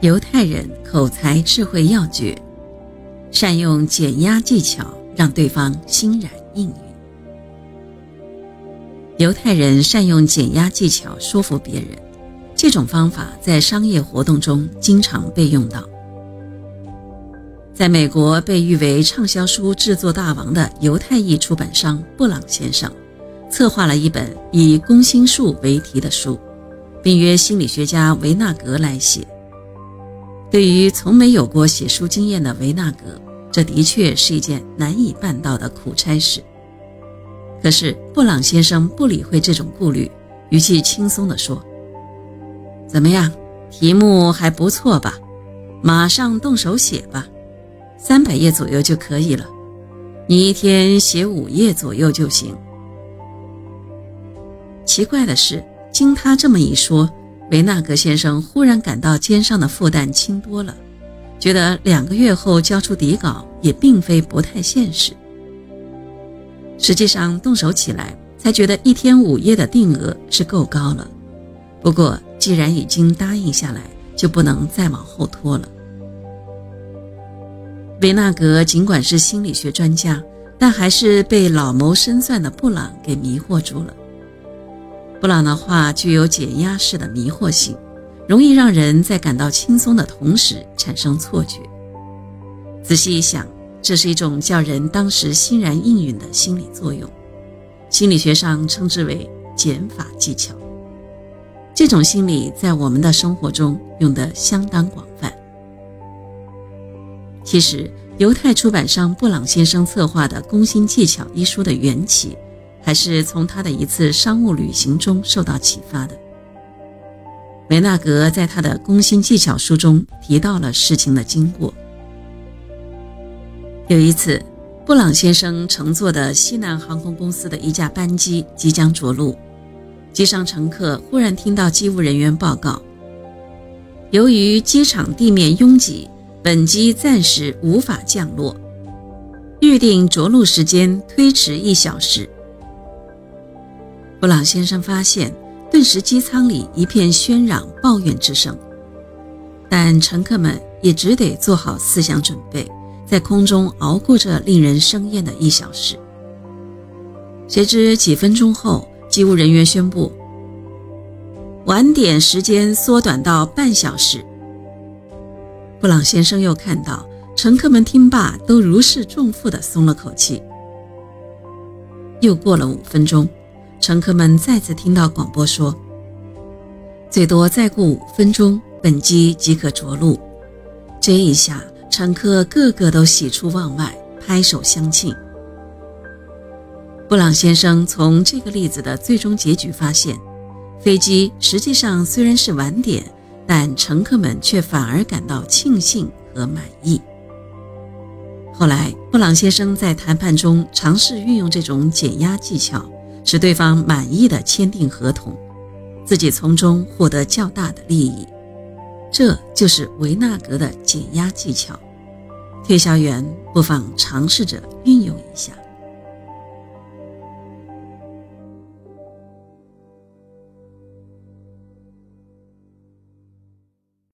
犹太人口才智慧要诀，善用减压技巧，让对方欣然应允。犹太人善用减压技巧说服别人，这种方法在商业活动中经常被用到。在美国被誉为畅销书制作大王的犹太裔出版商布朗先生，策划了一本以攻心术为题的书，并约心理学家维纳格来写。对于从没有过写书经验的维纳格，这的确是一件难以办到的苦差事。可是布朗先生不理会这种顾虑，语气轻松地说：“怎么样，题目还不错吧？马上动手写吧。”三百页左右就可以了，你一天写五页左右就行。奇怪的是，经他这么一说，维纳格先生忽然感到肩上的负担轻多了，觉得两个月后交出底稿也并非不太现实。实际上，动手起来才觉得一天五页的定额是够高了。不过，既然已经答应下来，就不能再往后拖了。维纳格尽管是心理学专家，但还是被老谋深算的布朗给迷惑住了。布朗的话具有减压式的迷惑性，容易让人在感到轻松的同时产生错觉。仔细一想，这是一种叫人当时欣然应允的心理作用，心理学上称之为减法技巧。这种心理在我们的生活中用得相当广泛。其实，犹太出版商布朗先生策划的《攻心技巧》一书的缘起，还是从他的一次商务旅行中受到启发的。维纳格在他的《攻心技巧》书中提到了事情的经过。有一次，布朗先生乘坐的西南航空公司的一架班机即将着陆，机上乘客忽然听到机务人员报告，由于机场地面拥挤。本机暂时无法降落，预定着陆时间推迟一小时。布朗先生发现，顿时机舱里一片喧嚷、抱怨之声，但乘客们也只得做好思想准备，在空中熬过这令人生厌的一小时。谁知几分钟后，机务人员宣布，晚点时间缩短到半小时。布朗先生又看到乘客们听罢都如释重负地松了口气。又过了五分钟，乘客们再次听到广播说：“最多再过五分钟，本机即可着陆。”这一下，乘客个个都喜出望外，拍手相庆。布朗先生从这个例子的最终结局发现，飞机实际上虽然是晚点。但乘客们却反而感到庆幸和满意。后来，布朗先生在谈判中尝试运用这种减压技巧，使对方满意的签订合同，自己从中获得较大的利益。这就是维纳格的减压技巧，推销员不妨尝试着运用一下。